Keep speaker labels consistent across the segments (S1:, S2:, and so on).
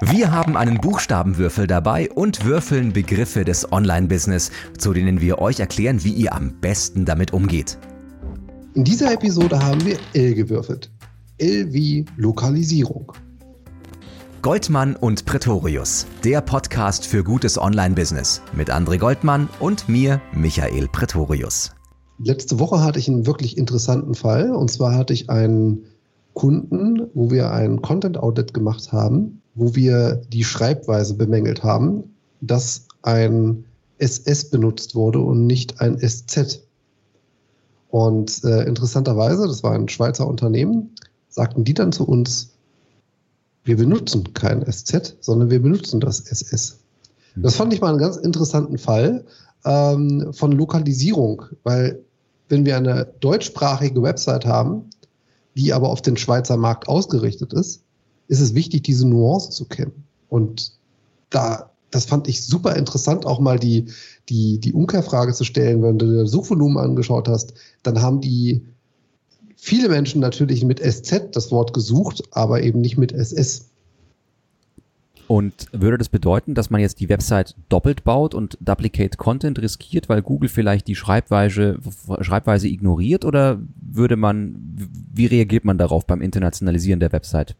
S1: Wir haben einen Buchstabenwürfel dabei und würfeln Begriffe des Online-Business, zu denen wir euch erklären, wie ihr am besten damit umgeht.
S2: In dieser Episode haben wir L gewürfelt. L wie Lokalisierung.
S1: Goldmann und Pretorius, der Podcast für gutes Online-Business mit André Goldmann und mir, Michael Pretorius.
S2: Letzte Woche hatte ich einen wirklich interessanten Fall. Und zwar hatte ich einen Kunden, wo wir ein Content Audit gemacht haben wo wir die Schreibweise bemängelt haben, dass ein SS benutzt wurde und nicht ein SZ. Und äh, interessanterweise, das war ein Schweizer Unternehmen, sagten die dann zu uns, wir benutzen kein SZ, sondern wir benutzen das SS. Das fand ich mal einen ganz interessanten Fall ähm, von Lokalisierung, weil wenn wir eine deutschsprachige Website haben, die aber auf den Schweizer Markt ausgerichtet ist, ist es wichtig, diese Nuancen zu kennen. Und da, das fand ich super interessant, auch mal die, die, die Umkehrfrage zu stellen, wenn du dir das Suchvolumen angeschaut hast, dann haben die viele Menschen natürlich mit SZ das Wort gesucht, aber eben nicht mit SS.
S1: Und würde das bedeuten, dass man jetzt die Website doppelt baut und Duplicate Content riskiert, weil Google vielleicht die Schreibweise, Schreibweise ignoriert? Oder würde man, wie reagiert man darauf beim Internationalisieren der Website?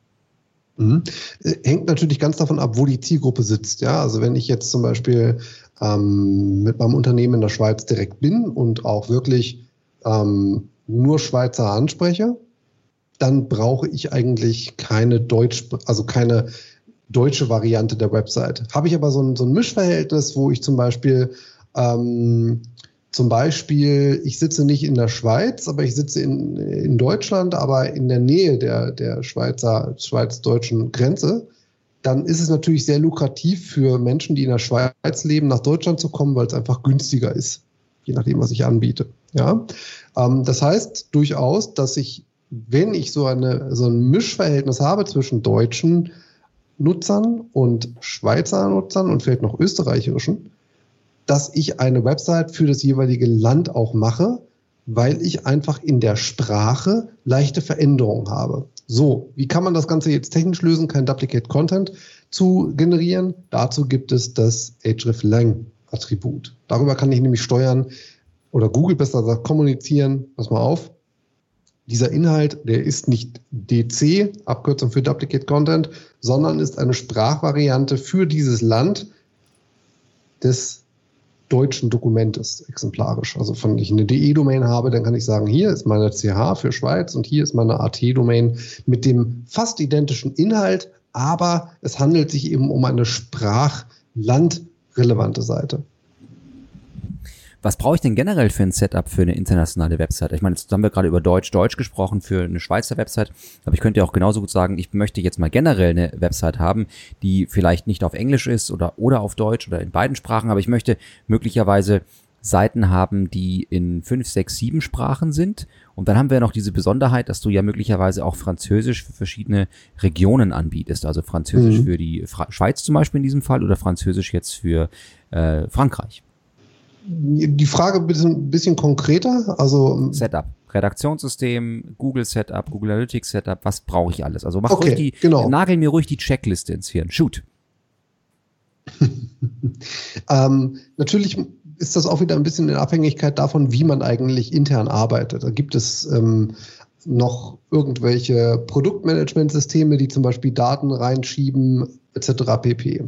S2: Mhm. Äh, hängt natürlich ganz davon ab, wo die Zielgruppe sitzt. Ja, also wenn ich jetzt zum Beispiel ähm, mit meinem Unternehmen in der Schweiz direkt bin und auch wirklich ähm, nur Schweizer anspreche, dann brauche ich eigentlich keine Deutsch, also keine deutsche Variante der Website. Habe ich aber so ein, so ein Mischverhältnis, wo ich zum Beispiel ähm, zum Beispiel, ich sitze nicht in der Schweiz, aber ich sitze in, in Deutschland, aber in der Nähe der, der Schweizer, schweiz-deutschen Grenze, dann ist es natürlich sehr lukrativ für Menschen, die in der Schweiz leben, nach Deutschland zu kommen, weil es einfach günstiger ist, je nachdem, was ich anbiete. Ja? Ähm, das heißt durchaus, dass ich, wenn ich so, eine, so ein Mischverhältnis habe zwischen deutschen Nutzern und Schweizer Nutzern und vielleicht noch österreichischen, dass ich eine Website für das jeweilige Land auch mache, weil ich einfach in der Sprache leichte Veränderungen habe. So, wie kann man das Ganze jetzt technisch lösen, kein Duplicate Content zu generieren? Dazu gibt es das hreflang Attribut. Darüber kann ich nämlich steuern oder Google besser gesagt kommunizieren. Pass mal auf. Dieser Inhalt, der ist nicht DC, Abkürzung für Duplicate Content, sondern ist eine Sprachvariante für dieses Land des deutschen Dokumentes exemplarisch. Also wenn ich eine DE-Domain habe, dann kann ich sagen, hier ist meine CH für Schweiz und hier ist meine AT-Domain mit dem fast identischen Inhalt, aber es handelt sich eben um eine sprachlandrelevante Seite.
S1: Was brauche ich denn generell für ein Setup für eine internationale Website? Ich meine, jetzt haben wir gerade über Deutsch-Deutsch gesprochen für eine Schweizer Website, aber ich könnte ja auch genauso gut sagen, ich möchte jetzt mal generell eine Website haben, die vielleicht nicht auf Englisch ist oder, oder auf Deutsch oder in beiden Sprachen, aber ich möchte möglicherweise Seiten haben, die in fünf, sechs, sieben Sprachen sind. Und dann haben wir noch diese Besonderheit, dass du ja möglicherweise auch Französisch für verschiedene Regionen anbietest. Also Französisch mhm. für die Fra Schweiz zum Beispiel in diesem Fall oder Französisch jetzt für äh, Frankreich.
S2: Die Frage ein bisschen, bisschen konkreter. Also
S1: Setup. Redaktionssystem, Google Setup, Google Analytics Setup, was brauche ich alles? Also mach
S2: okay,
S1: ruhig die,
S2: genau.
S1: nagel mir ruhig die Checkliste ins Hirn. Shoot.
S2: ähm, natürlich ist das auch wieder ein bisschen in Abhängigkeit davon, wie man eigentlich intern arbeitet. Da gibt es ähm, noch irgendwelche Produktmanagementsysteme, die zum Beispiel Daten reinschieben, etc. pp.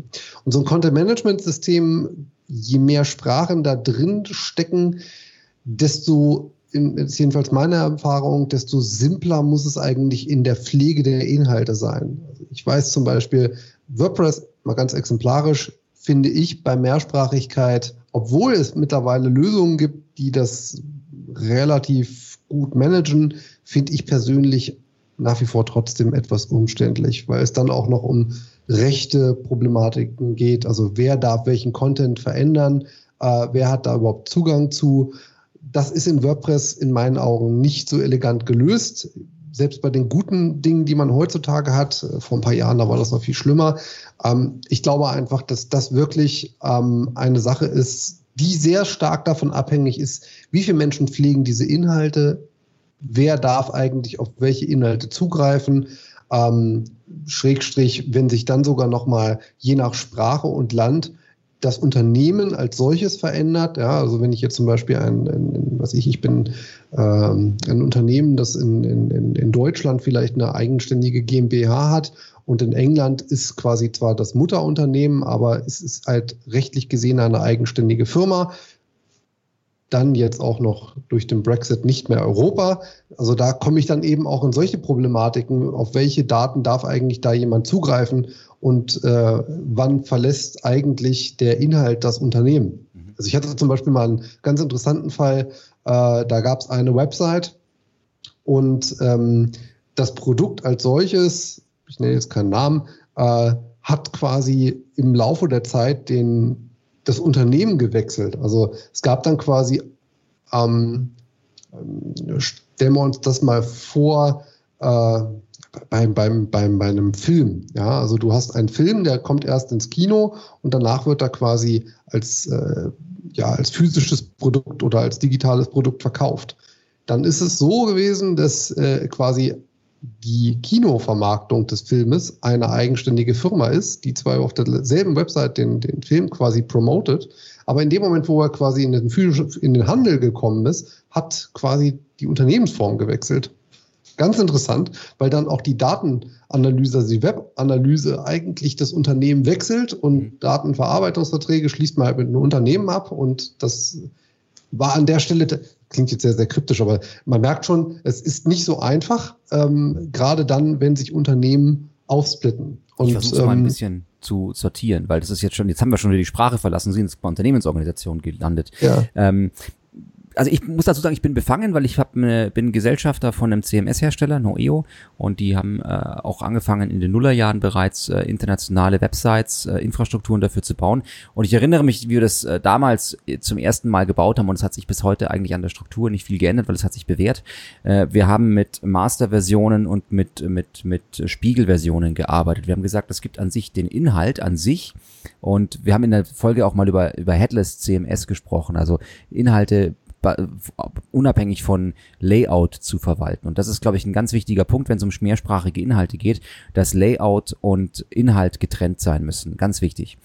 S2: Und so ein Content-Management-System je mehr Sprachen da drin stecken, desto, ist jedenfalls meine Erfahrung, desto simpler muss es eigentlich in der Pflege der Inhalte sein. Ich weiß zum Beispiel, WordPress, mal ganz exemplarisch, finde ich bei Mehrsprachigkeit, obwohl es mittlerweile Lösungen gibt, die das relativ gut managen, finde ich persönlich nach wie vor trotzdem etwas umständlich, weil es dann auch noch um rechte Problematiken geht. Also wer darf welchen Content verändern, äh, wer hat da überhaupt Zugang zu. Das ist in WordPress in meinen Augen nicht so elegant gelöst. Selbst bei den guten Dingen, die man heutzutage hat, äh, vor ein paar Jahren, da war das noch viel schlimmer. Ähm, ich glaube einfach, dass das wirklich ähm, eine Sache ist, die sehr stark davon abhängig ist, wie viele Menschen pflegen diese Inhalte, wer darf eigentlich auf welche Inhalte zugreifen. Ähm, Schrägstrich, wenn sich dann sogar nochmal je nach Sprache und Land das Unternehmen als solches verändert. Ja, also wenn ich jetzt zum Beispiel ein, ein was ich, ich bin ähm, ein Unternehmen, das in, in, in Deutschland vielleicht eine eigenständige GmbH hat und in England ist quasi zwar das Mutterunternehmen, aber es ist halt rechtlich gesehen eine eigenständige Firma. Dann jetzt auch noch durch den Brexit nicht mehr Europa. Also da komme ich dann eben auch in solche Problematiken. Auf welche Daten darf eigentlich da jemand zugreifen und äh, wann verlässt eigentlich der Inhalt das Unternehmen? Mhm. Also ich hatte zum Beispiel mal einen ganz interessanten Fall. Äh, da gab es eine Website und ähm, das Produkt als solches ich nenne jetzt keinen Namen, äh, hat quasi im Laufe der Zeit den, das Unternehmen gewechselt. Also es gab dann quasi, ähm, stellen wir uns das mal vor, äh, beim, beim, beim, bei einem Film. Ja, also du hast einen Film, der kommt erst ins Kino und danach wird er quasi als, äh, ja, als physisches Produkt oder als digitales Produkt verkauft. Dann ist es so gewesen, dass äh, quasi die Kinovermarktung des Filmes eine eigenständige Firma ist, die zwar auf derselben Website den, den Film quasi promotet, aber in dem Moment, wo er quasi in den, in den Handel gekommen ist, hat quasi die Unternehmensform gewechselt. Ganz interessant, weil dann auch die Datenanalyse, also die Webanalyse eigentlich das Unternehmen wechselt und mhm. Datenverarbeitungsverträge schließt man halt mit einem Unternehmen ab und das war an der Stelle klingt jetzt sehr, sehr kryptisch, aber man merkt schon, es ist nicht so einfach, ähm, gerade dann, wenn sich Unternehmen aufsplitten.
S1: Und, ich versuche ähm, mal ein ähm, bisschen zu sortieren, weil das ist jetzt schon, jetzt haben wir schon wieder die Sprache verlassen, sind jetzt bei Unternehmensorganisationen gelandet. Ja. Ähm, also ich muss dazu sagen, ich bin befangen, weil ich hab eine, bin Gesellschafter von einem CMS-Hersteller, Noeo, und die haben äh, auch angefangen in den Nullerjahren bereits äh, internationale Websites, äh, Infrastrukturen dafür zu bauen. Und ich erinnere mich, wie wir das äh, damals äh, zum ersten Mal gebaut haben und es hat sich bis heute eigentlich an der Struktur nicht viel geändert, weil es hat sich bewährt. Äh, wir haben mit Master-Versionen und mit, mit, mit Spiegel-Versionen gearbeitet. Wir haben gesagt, es gibt an sich den Inhalt an sich und wir haben in der Folge auch mal über, über Headless CMS gesprochen, also Inhalte unabhängig von Layout zu verwalten. Und das ist, glaube ich, ein ganz wichtiger Punkt, wenn es um mehrsprachige Inhalte geht, dass Layout und Inhalt getrennt sein müssen. Ganz wichtig.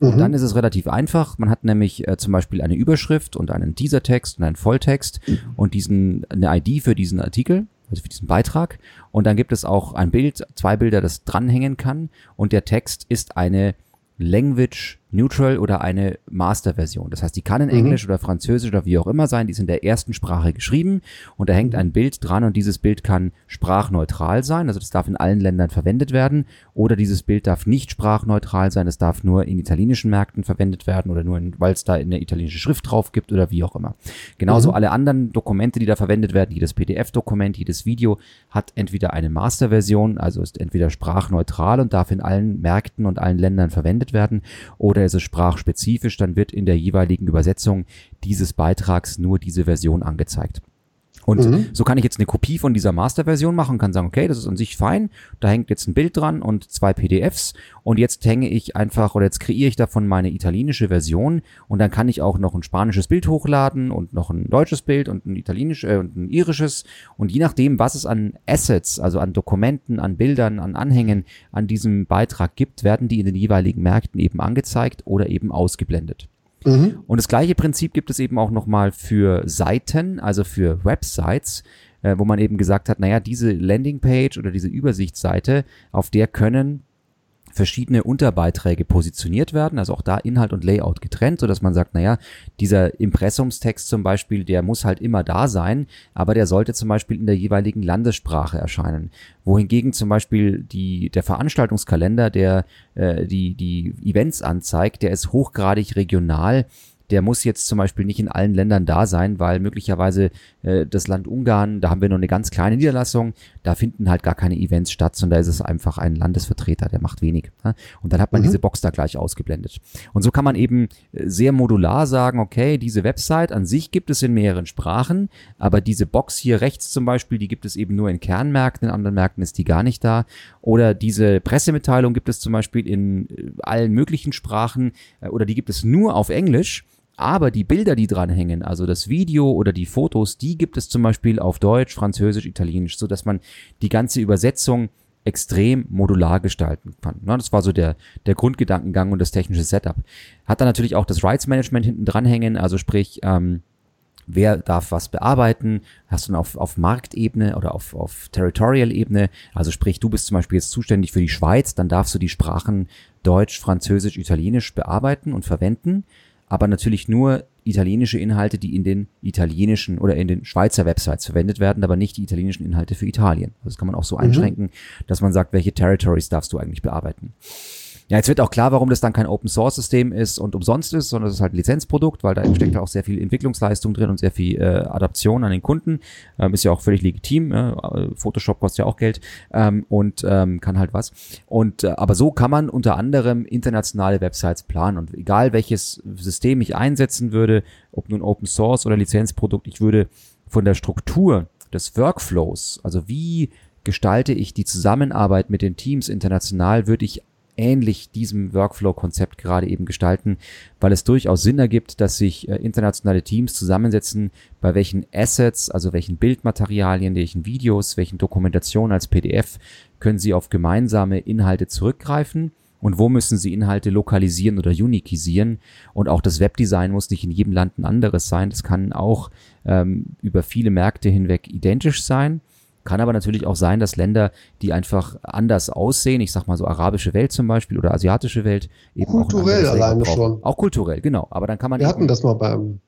S1: Und mhm. dann ist es relativ einfach. Man hat nämlich äh, zum Beispiel eine Überschrift und einen Teasertext und einen Volltext mhm. und diesen, eine ID für diesen Artikel, also für diesen Beitrag. Und dann gibt es auch ein Bild, zwei Bilder, das dranhängen kann. Und der Text ist eine Language Neutral oder eine Master-Version. Das heißt, die kann in mhm. Englisch oder Französisch oder wie auch immer sein, die ist in der ersten Sprache geschrieben und da hängt ein Bild dran und dieses Bild kann sprachneutral sein, also das darf in allen Ländern verwendet werden oder dieses Bild darf nicht sprachneutral sein, es darf nur in italienischen Märkten verwendet werden oder nur, weil es da eine italienische Schrift drauf gibt oder wie auch immer. Genauso mhm. alle anderen Dokumente, die da verwendet werden, jedes PDF-Dokument, jedes Video hat entweder eine Master-Version, also ist entweder sprachneutral und darf in allen Märkten und allen Ländern verwendet werden oder es sprachspezifisch, dann wird in der jeweiligen Übersetzung dieses Beitrags nur diese Version angezeigt. Und mhm. so kann ich jetzt eine Kopie von dieser Master-Version machen, kann sagen, okay, das ist an sich fein, da hängt jetzt ein Bild dran und zwei PDFs und jetzt hänge ich einfach oder jetzt kreiere ich davon meine italienische Version und dann kann ich auch noch ein spanisches Bild hochladen und noch ein deutsches Bild und ein italienisch äh, und ein irisches und je nachdem, was es an Assets, also an Dokumenten, an Bildern, an Anhängen an diesem Beitrag gibt, werden die in den jeweiligen Märkten eben angezeigt oder eben ausgeblendet. Mhm. Und das gleiche Prinzip gibt es eben auch nochmal für Seiten, also für Websites, äh, wo man eben gesagt hat, naja, diese Landingpage oder diese Übersichtsseite, auf der können verschiedene Unterbeiträge positioniert werden, also auch da Inhalt und Layout getrennt, so man sagt, naja, dieser Impressumstext zum Beispiel, der muss halt immer da sein, aber der sollte zum Beispiel in der jeweiligen Landessprache erscheinen. Wohingegen zum Beispiel die, der Veranstaltungskalender, der äh, die, die Events anzeigt, der ist hochgradig regional der muss jetzt zum Beispiel nicht in allen Ländern da sein, weil möglicherweise äh, das Land Ungarn, da haben wir nur eine ganz kleine Niederlassung, da finden halt gar keine Events statt, sondern da ist es einfach ein Landesvertreter, der macht wenig. Ne? Und dann hat man mhm. diese Box da gleich ausgeblendet. Und so kann man eben äh, sehr modular sagen, okay, diese Website an sich gibt es in mehreren Sprachen, aber diese Box hier rechts zum Beispiel, die gibt es eben nur in Kernmärkten, in anderen Märkten ist die gar nicht da. Oder diese Pressemitteilung gibt es zum Beispiel in äh, allen möglichen Sprachen äh, oder die gibt es nur auf Englisch. Aber die Bilder, die dranhängen, also das Video oder die Fotos, die gibt es zum Beispiel auf Deutsch, Französisch, Italienisch, so dass man die ganze Übersetzung extrem modular gestalten kann. Das war so der, der Grundgedankengang und das technische Setup. Hat dann natürlich auch das Rights Management hinten dranhängen, also sprich, ähm, wer darf was bearbeiten, hast du dann auf, auf Marktebene oder auf, auf Territorial-Ebene, also sprich, du bist zum Beispiel jetzt zuständig für die Schweiz, dann darfst du die Sprachen Deutsch, Französisch, Italienisch bearbeiten und verwenden, aber natürlich nur italienische Inhalte, die in den italienischen oder in den Schweizer Websites verwendet werden, aber nicht die italienischen Inhalte für Italien. Das kann man auch so mhm. einschränken, dass man sagt, welche Territories darfst du eigentlich bearbeiten. Ja, jetzt wird auch klar, warum das dann kein Open Source System ist und umsonst ist, sondern es ist halt ein Lizenzprodukt, weil da steckt auch sehr viel Entwicklungsleistung drin und sehr viel äh, Adaption an den Kunden. Ähm, ist ja auch völlig legitim. Äh, Photoshop kostet ja auch Geld ähm, und ähm, kann halt was. Und äh, aber so kann man unter anderem internationale Websites planen. Und egal welches System ich einsetzen würde, ob nun Open Source oder Lizenzprodukt, ich würde von der Struktur des Workflows, also wie gestalte ich die Zusammenarbeit mit den Teams international, würde ich ähnlich diesem Workflow-Konzept gerade eben gestalten, weil es durchaus Sinn ergibt, dass sich äh, internationale Teams zusammensetzen, bei welchen Assets, also welchen Bildmaterialien, welchen Videos, welchen Dokumentationen als PDF können sie auf gemeinsame Inhalte zurückgreifen und wo müssen sie Inhalte lokalisieren oder unikisieren. Und auch das Webdesign muss nicht in jedem Land ein anderes sein. Das kann auch ähm, über viele Märkte hinweg identisch sein. Kann aber natürlich auch sein, dass Länder, die einfach anders aussehen, ich sag mal so arabische Welt zum Beispiel oder asiatische Welt,
S2: eben kulturell auch alleine schon.
S1: Auch kulturell, genau. Aber dann kann man.
S2: Wir hatten das mal beim.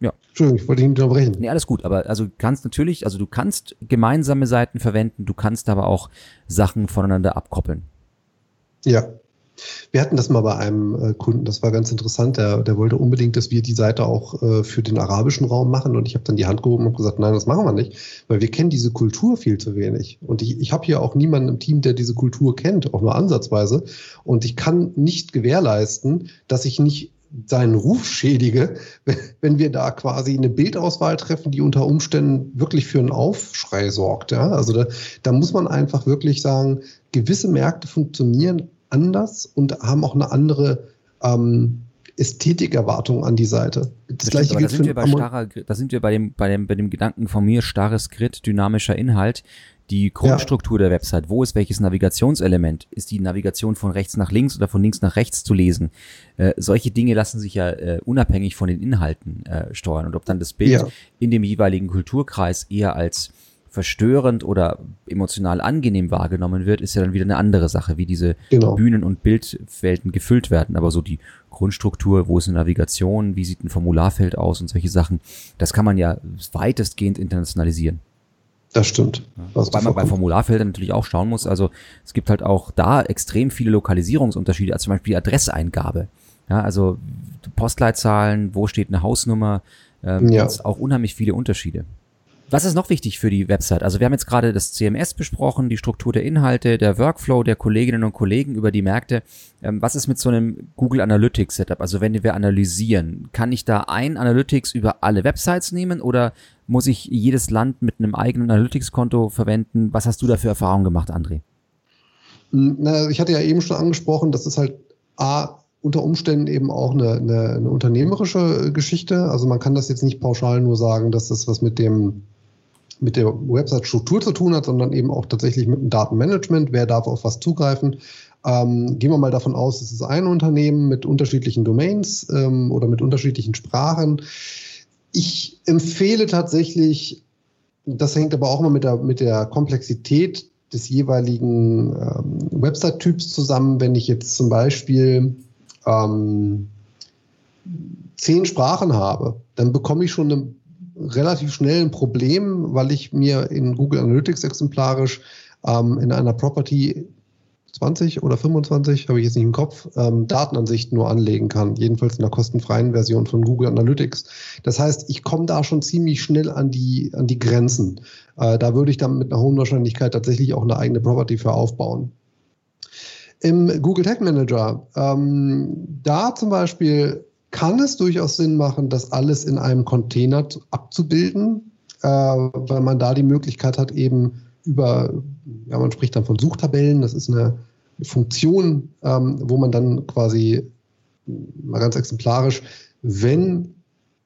S2: Ja. Entschuldigung, ich wollte ihn unterbrechen.
S1: Nee, alles gut, aber also kannst natürlich, also du kannst gemeinsame Seiten verwenden, du kannst aber auch Sachen voneinander abkoppeln.
S2: Ja, wir hatten das mal bei einem äh, Kunden, das war ganz interessant. Der, der wollte unbedingt, dass wir die Seite auch äh, für den arabischen Raum machen. Und ich habe dann die Hand gehoben und gesagt, nein, das machen wir nicht, weil wir kennen diese Kultur viel zu wenig. Und ich, ich habe hier auch niemanden im Team, der diese Kultur kennt, auch nur ansatzweise. Und ich kann nicht gewährleisten, dass ich nicht seinen Ruf schädige, wenn wir da quasi eine Bildauswahl treffen, die unter Umständen wirklich für einen Aufschrei sorgt. Ja? Also da, da muss man einfach wirklich sagen, gewisse Märkte funktionieren anders und haben auch eine andere ähm, Ästhetikerwartung an die Seite.
S1: Das, das gleiche stimmt, da sind wir bei starrer, da sind wir bei dem, bei dem, bei dem Gedanken von mir, starres Grid, dynamischer Inhalt. Die Grundstruktur ja. der Website, wo ist welches Navigationselement? Ist die Navigation von rechts nach links oder von links nach rechts zu lesen? Äh, solche Dinge lassen sich ja äh, unabhängig von den Inhalten äh, steuern. Und ob dann das Bild ja. in dem jeweiligen Kulturkreis eher als verstörend oder emotional angenehm wahrgenommen wird, ist ja dann wieder eine andere Sache, wie diese genau. Bühnen- und Bildwelten gefüllt werden. Aber so die Grundstruktur, wo ist eine Navigation, wie sieht ein Formularfeld aus und solche Sachen, das kann man ja weitestgehend internationalisieren.
S2: Das stimmt.
S1: Ja. Wobei man bei Formularfeldern natürlich auch schauen muss. Also es gibt halt auch da extrem viele Lokalisierungsunterschiede, als zum Beispiel die Adresseingabe. Ja, also Postleitzahlen, wo steht eine Hausnummer, ähm, ja. auch unheimlich viele Unterschiede. Was ist noch wichtig für die Website? Also wir haben jetzt gerade das CMS besprochen, die Struktur der Inhalte, der Workflow der Kolleginnen und Kollegen über die Märkte. Ähm, was ist mit so einem Google Analytics Setup? Also wenn wir analysieren, kann ich da ein Analytics über alle Websites nehmen oder muss ich jedes Land mit einem eigenen Analytics-Konto verwenden? Was hast du da für Erfahrungen gemacht, André?
S2: Hm, na, ich hatte ja eben schon angesprochen, das ist halt A, unter Umständen eben auch eine, eine, eine unternehmerische Geschichte. Also man kann das jetzt nicht pauschal nur sagen, dass das was mit dem mit der Website-Struktur zu tun hat, sondern eben auch tatsächlich mit dem Datenmanagement. Wer darf auf was zugreifen? Ähm, gehen wir mal davon aus, es ist ein Unternehmen mit unterschiedlichen Domains ähm, oder mit unterschiedlichen Sprachen. Ich empfehle tatsächlich, das hängt aber auch mal mit der, mit der Komplexität des jeweiligen ähm, Website-Typs zusammen. Wenn ich jetzt zum Beispiel ähm, zehn Sprachen habe, dann bekomme ich schon eine relativ schnell ein Problem, weil ich mir in Google Analytics exemplarisch ähm, in einer Property 20 oder 25, habe ich jetzt nicht im Kopf, ähm, Datenansichten nur anlegen kann. Jedenfalls in der kostenfreien Version von Google Analytics. Das heißt, ich komme da schon ziemlich schnell an die, an die Grenzen. Äh, da würde ich dann mit einer hohen Wahrscheinlichkeit tatsächlich auch eine eigene Property für aufbauen. Im Google Tag Manager, ähm, da zum Beispiel kann es durchaus Sinn machen, das alles in einem Container abzubilden, äh, weil man da die Möglichkeit hat, eben über, ja, man spricht dann von Suchtabellen, das ist eine Funktion, ähm, wo man dann quasi, mal ganz exemplarisch, wenn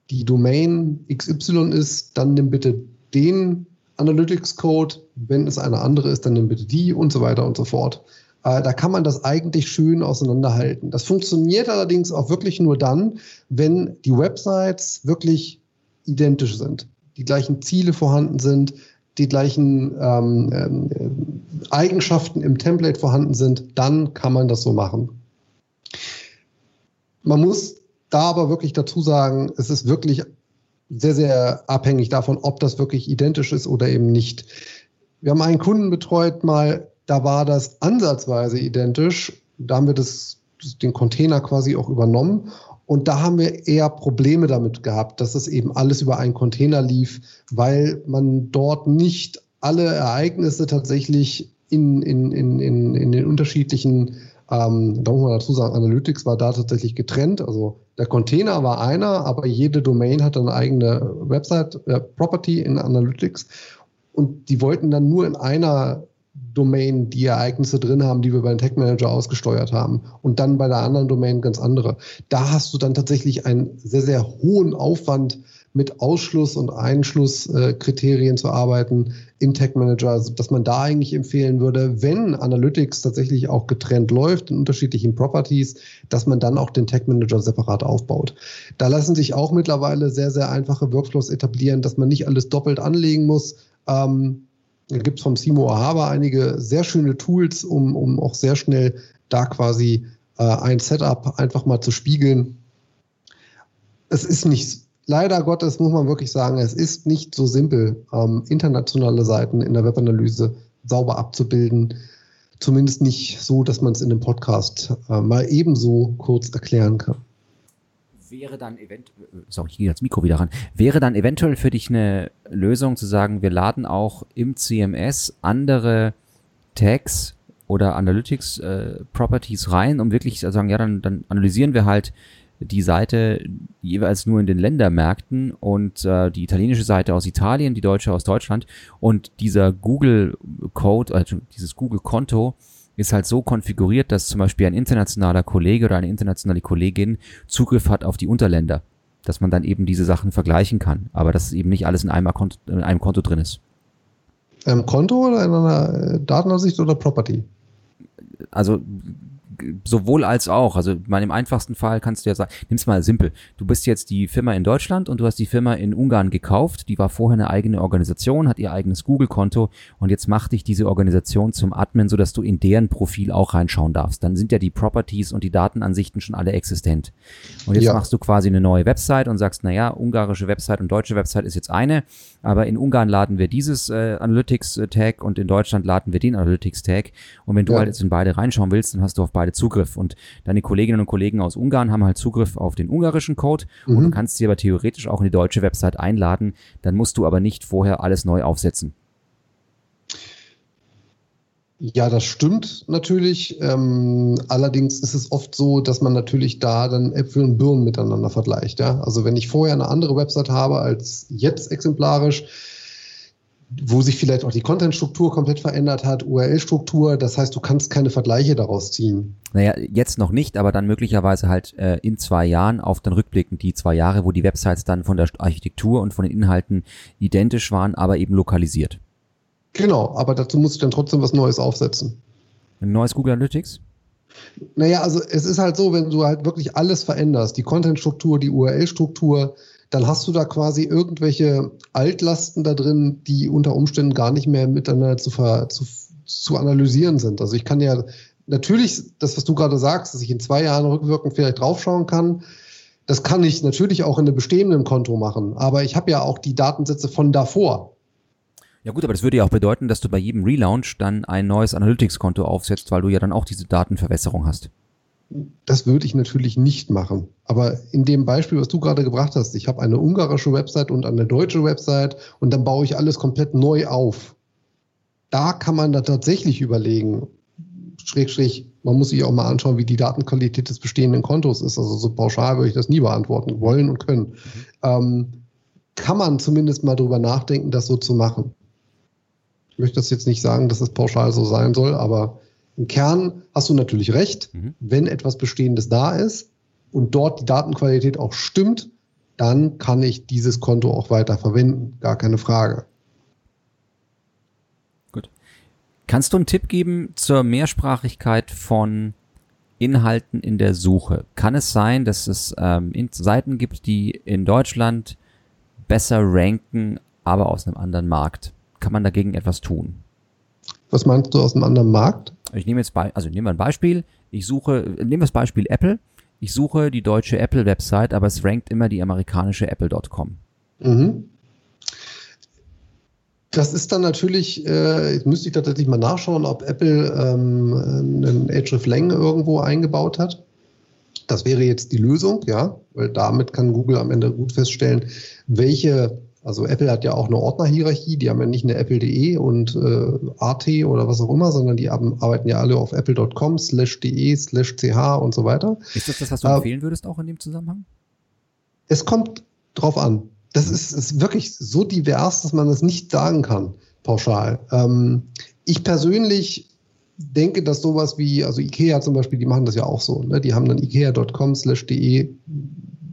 S2: die Domain XY ist, dann nimm bitte den Analytics-Code. Wenn es eine andere ist, dann nimm bitte die und so weiter und so fort. Äh, da kann man das eigentlich schön auseinanderhalten. Das funktioniert allerdings auch wirklich nur dann, wenn die Websites wirklich identisch sind, die gleichen Ziele vorhanden sind, die gleichen ähm, äh, Eigenschaften im Template vorhanden sind, dann kann man das so machen. Man muss da aber wirklich dazu sagen, es ist wirklich sehr, sehr abhängig davon, ob das wirklich identisch ist oder eben nicht. Wir haben einen Kunden betreut mal, da war das ansatzweise identisch. Da haben wir das, den Container quasi auch übernommen. Und da haben wir eher Probleme damit gehabt, dass es eben alles über einen Container lief, weil man dort nicht alle Ereignisse tatsächlich in, in, in, in, in den unterschiedlichen, ähm, da muss man dazu sagen, Analytics war da tatsächlich getrennt. Also der Container war einer, aber jede Domain hat eine eigene Website, äh, Property in Analytics. Und die wollten dann nur in einer Domain die Ereignisse drin haben, die wir beim Tech Manager ausgesteuert haben und dann bei der anderen Domain ganz andere. Da hast du dann tatsächlich einen sehr, sehr hohen Aufwand mit Ausschluss- und Einschlusskriterien äh, zu arbeiten im Tech Manager, dass man da eigentlich empfehlen würde, wenn Analytics tatsächlich auch getrennt läuft in unterschiedlichen Properties, dass man dann auch den Tech Manager separat aufbaut. Da lassen sich auch mittlerweile sehr, sehr einfache Workflows etablieren, dass man nicht alles doppelt anlegen muss. Ähm, da gibt es vom Simo Ahaba einige sehr schöne Tools, um, um auch sehr schnell da quasi äh, ein Setup einfach mal zu spiegeln. Es ist nicht, leider Gottes muss man wirklich sagen, es ist nicht so simpel, ähm, internationale Seiten in der Webanalyse sauber abzubilden. Zumindest nicht so, dass man es in dem Podcast äh, mal ebenso kurz erklären kann
S1: wäre dann eventuell, sorry, ich gehe das Mikro wieder ran, wäre dann eventuell für dich eine Lösung zu sagen, wir laden auch im CMS andere Tags oder Analytics äh, Properties rein, um wirklich zu sagen, ja, dann, dann analysieren wir halt die Seite jeweils nur in den Ländermärkten und äh, die italienische Seite aus Italien, die deutsche aus Deutschland und dieser Google Code, also dieses Google Konto ist halt so konfiguriert, dass zum Beispiel ein internationaler Kollege oder eine internationale Kollegin Zugriff hat auf die Unterländer. Dass man dann eben diese Sachen vergleichen kann. Aber dass eben nicht alles in einem Konto, in einem Konto drin ist.
S2: Ein Konto oder in einer Datenansicht oder Property?
S1: Also sowohl als auch. Also mal im einfachsten Fall kannst du ja sagen, nimm's mal simpel. Du bist jetzt die Firma in Deutschland und du hast die Firma in Ungarn gekauft. Die war vorher eine eigene Organisation, hat ihr eigenes Google-Konto und jetzt macht dich diese Organisation zum Admin, sodass du in deren Profil auch reinschauen darfst. Dann sind ja die Properties und die Datenansichten schon alle existent. Und jetzt ja. machst du quasi eine neue Website und sagst, naja, ungarische Website und deutsche Website ist jetzt eine, aber in Ungarn laden wir dieses äh, Analytics-Tag und in Deutschland laden wir den Analytics-Tag. Und wenn du ja. halt jetzt in beide reinschauen willst, dann hast du auf beide Zugriff. Und deine Kolleginnen und Kollegen aus Ungarn haben halt Zugriff auf den ungarischen Code mhm. und du kannst sie aber theoretisch auch in die deutsche Website einladen. Dann musst du aber nicht vorher alles neu aufsetzen.
S2: Ja, das stimmt natürlich. Ähm, allerdings ist es oft so, dass man natürlich da dann Äpfel und Birnen miteinander vergleicht. Ja? Also wenn ich vorher eine andere Website habe als jetzt exemplarisch, wo sich vielleicht auch die Content-Struktur komplett verändert hat, URL-Struktur. Das heißt, du kannst keine Vergleiche daraus ziehen.
S1: Naja, jetzt noch nicht, aber dann möglicherweise halt äh, in zwei Jahren auf den Rückblicken, die zwei Jahre, wo die Websites dann von der Architektur und von den Inhalten identisch waren, aber eben lokalisiert.
S2: Genau, aber dazu muss ich dann trotzdem was Neues aufsetzen.
S1: Ein neues Google Analytics?
S2: Naja, also es ist halt so, wenn du halt wirklich alles veränderst, die Content-Struktur, die URL-Struktur, dann hast du da quasi irgendwelche Altlasten da drin, die unter Umständen gar nicht mehr miteinander zu, ver, zu, zu analysieren sind. Also ich kann ja natürlich, das, was du gerade sagst, dass ich in zwei Jahren rückwirkend vielleicht draufschauen kann, das kann ich natürlich auch in einem bestehenden Konto machen. Aber ich habe ja auch die Datensätze von davor.
S1: Ja gut, aber das würde ja auch bedeuten, dass du bei jedem Relaunch dann ein neues Analytics-Konto aufsetzt, weil du ja dann auch diese Datenverwässerung hast.
S2: Das würde ich natürlich nicht machen. Aber in dem Beispiel, was du gerade gebracht hast, ich habe eine ungarische Website und eine deutsche Website und dann baue ich alles komplett neu auf. Da kann man da tatsächlich überlegen, schräg, schräg, man muss sich auch mal anschauen, wie die Datenqualität des bestehenden Kontos ist. Also so pauschal würde ich das nie beantworten wollen und können. Ähm, kann man zumindest mal drüber nachdenken, das so zu machen. Ich möchte das jetzt nicht sagen, dass es pauschal so sein soll, aber im Kern hast du natürlich recht, mhm. wenn etwas Bestehendes da ist und dort die Datenqualität auch stimmt, dann kann ich dieses Konto auch weiter verwenden. Gar keine Frage.
S1: Kannst du einen Tipp geben zur Mehrsprachigkeit von Inhalten in der Suche? Kann es sein, dass es ähm, Seiten gibt, die in Deutschland besser ranken, aber aus einem anderen Markt? Kann man dagegen etwas tun?
S2: Was meinst du aus einem anderen Markt?
S1: Ich nehme jetzt bei, also nehme ein Beispiel. Ich suche, nehme das Beispiel Apple. Ich suche die deutsche Apple-Website, aber es rankt immer die amerikanische Apple.com. Mhm.
S2: Das ist dann natürlich, äh, jetzt müsste ich tatsächlich mal nachschauen, ob Apple ähm, einen Href-Lang irgendwo eingebaut hat. Das wäre jetzt die Lösung, ja, weil damit kann Google am Ende gut feststellen, welche, also Apple hat ja auch eine Ordnerhierarchie, die haben ja nicht eine Apple.de und äh, AT oder was auch immer, sondern die haben, arbeiten ja alle auf apple.com, slash de, slash ch und so weiter.
S1: Ist das das, was du äh, empfehlen würdest auch in dem Zusammenhang?
S2: Es kommt drauf an das ist, ist wirklich so divers, dass man das nicht sagen kann, pauschal. Ähm, ich persönlich denke, dass sowas wie, also IKEA zum Beispiel, die machen das ja auch so. Ne? Die haben dann ikea.com slash de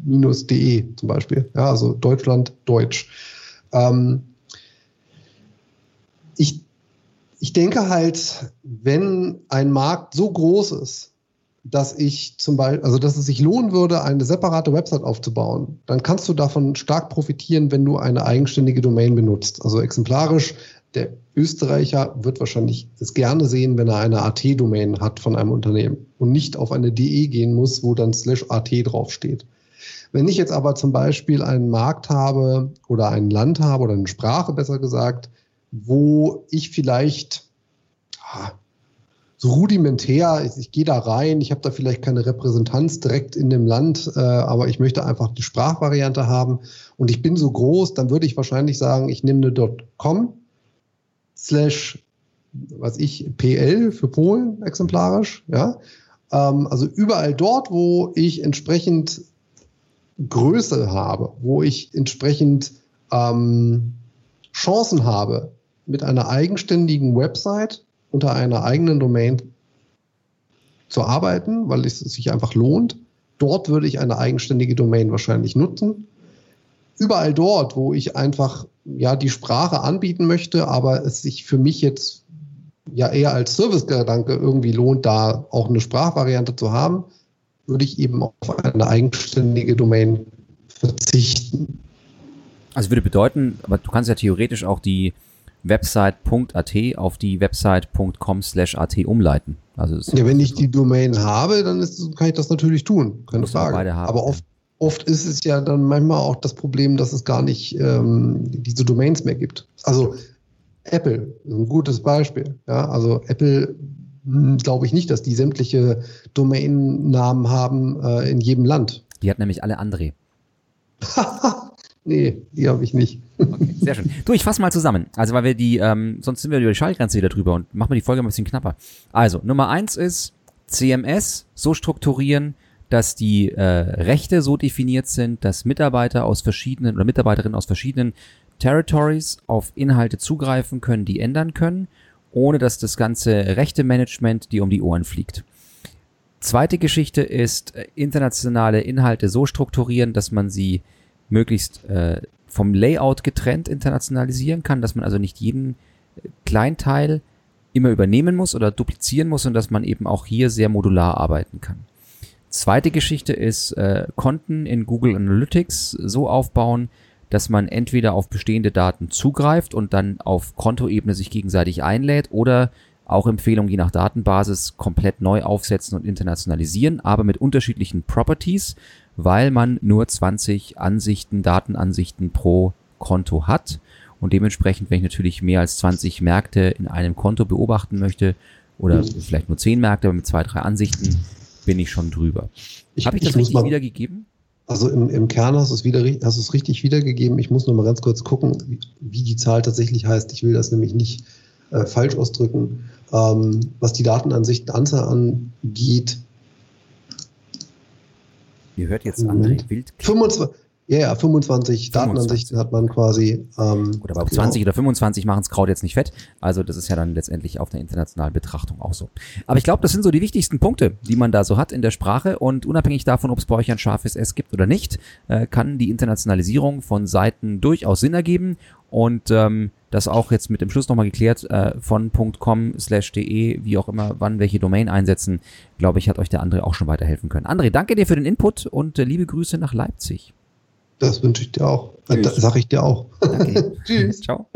S2: minus de zum Beispiel. Ja, also Deutschland, Deutsch. Ähm, ich, ich denke halt, wenn ein Markt so groß ist, dass ich zum Beispiel, also dass es sich lohnen würde, eine separate Website aufzubauen, dann kannst du davon stark profitieren, wenn du eine eigenständige Domain benutzt. Also exemplarisch, der Österreicher wird wahrscheinlich es gerne sehen, wenn er eine AT-Domain hat von einem Unternehmen und nicht auf eine DE gehen muss, wo dann slash AT draufsteht. Wenn ich jetzt aber zum Beispiel einen Markt habe oder ein Land habe oder eine Sprache besser gesagt, wo ich vielleicht ah, so rudimentär, ich, ich gehe da rein, ich habe da vielleicht keine Repräsentanz direkt in dem Land, äh, aber ich möchte einfach die Sprachvariante haben und ich bin so groß, dann würde ich wahrscheinlich sagen, ich nehme eine .com slash, was ich, PL für Polen exemplarisch, ja. Ähm, also überall dort, wo ich entsprechend Größe habe, wo ich entsprechend ähm, Chancen habe, mit einer eigenständigen Website unter einer eigenen Domain zu arbeiten, weil es sich einfach lohnt. Dort würde ich eine eigenständige Domain wahrscheinlich nutzen. Überall dort, wo ich einfach ja die Sprache anbieten möchte, aber es sich für mich jetzt ja eher als Servicegedanke irgendwie lohnt, da auch eine Sprachvariante zu haben, würde ich eben auf eine eigenständige Domain verzichten.
S1: Also würde bedeuten, aber du kannst ja theoretisch auch die website.at auf die website.com slash at umleiten.
S2: Also ja, wenn ich die Domain habe, dann ist, kann ich das natürlich tun, keine Frage.
S1: Haben,
S2: Aber oft, oft ist es ja dann manchmal auch das Problem, dass es gar nicht ähm, diese Domains mehr gibt. Also Apple ist ein gutes Beispiel. Ja, also Apple glaube ich nicht, dass die sämtliche Domainnamen haben äh, in jedem Land.
S1: Die hat nämlich alle André.
S2: Nee, die habe ich nicht.
S1: Okay, sehr schön. Du, ich fasse mal zusammen. Also, weil wir die, ähm, sonst sind wir über die Schallgrenze wieder drüber und machen wir die Folge ein bisschen knapper. Also, Nummer eins ist CMS so strukturieren, dass die äh, Rechte so definiert sind, dass Mitarbeiter aus verschiedenen oder Mitarbeiterinnen aus verschiedenen Territories auf Inhalte zugreifen können, die ändern können, ohne dass das ganze Rechte-Management dir um die Ohren fliegt. Zweite Geschichte ist äh, internationale Inhalte so strukturieren, dass man sie möglichst äh, vom Layout getrennt internationalisieren kann, dass man also nicht jeden äh, Kleinteil immer übernehmen muss oder duplizieren muss und dass man eben auch hier sehr modular arbeiten kann. Zweite Geschichte ist äh, Konten in Google Analytics so aufbauen, dass man entweder auf bestehende Daten zugreift und dann auf Kontoebene sich gegenseitig einlädt oder auch Empfehlungen je nach Datenbasis komplett neu aufsetzen und internationalisieren, aber mit unterschiedlichen Properties, weil man nur 20 Ansichten, Datenansichten pro Konto hat. Und dementsprechend, wenn ich natürlich mehr als 20 Märkte in einem Konto beobachten möchte, oder vielleicht nur 10 Märkte, aber mit zwei, drei Ansichten, bin ich schon drüber. Habe ich das ich richtig wiedergegeben?
S2: Also im, im Kern hast du es wieder hast du es richtig wiedergegeben. Ich muss noch mal ganz kurz gucken, wie, wie die Zahl tatsächlich heißt. Ich will das nämlich nicht äh, falsch ausdrücken. Ähm, was die Datenansichtenanzahl angeht,
S1: Ihr hört jetzt André Wild.
S2: 25, ja, ja, 25 Datenansichten hat man quasi.
S1: Ähm, Gut, aber genau. 20 oder 25 machen es Kraut jetzt nicht fett. Also das ist ja dann letztendlich auf der internationalen Betrachtung auch so. Aber ich glaube, das sind so die wichtigsten Punkte, die man da so hat in der Sprache. Und unabhängig davon, ob es bei euch ein scharfes S gibt oder nicht, äh, kann die Internationalisierung von Seiten durchaus Sinn ergeben. Und ähm, das auch jetzt mit dem Schluss nochmal geklärt, äh, von .com slash de, wie auch immer, wann welche Domain einsetzen, glaube ich, hat euch der André auch schon weiterhelfen können. André, danke dir für den Input und äh, liebe Grüße nach Leipzig.
S2: Das wünsche ich dir auch. Das Sage ich dir auch.
S1: Okay. Tschüss. Ciao.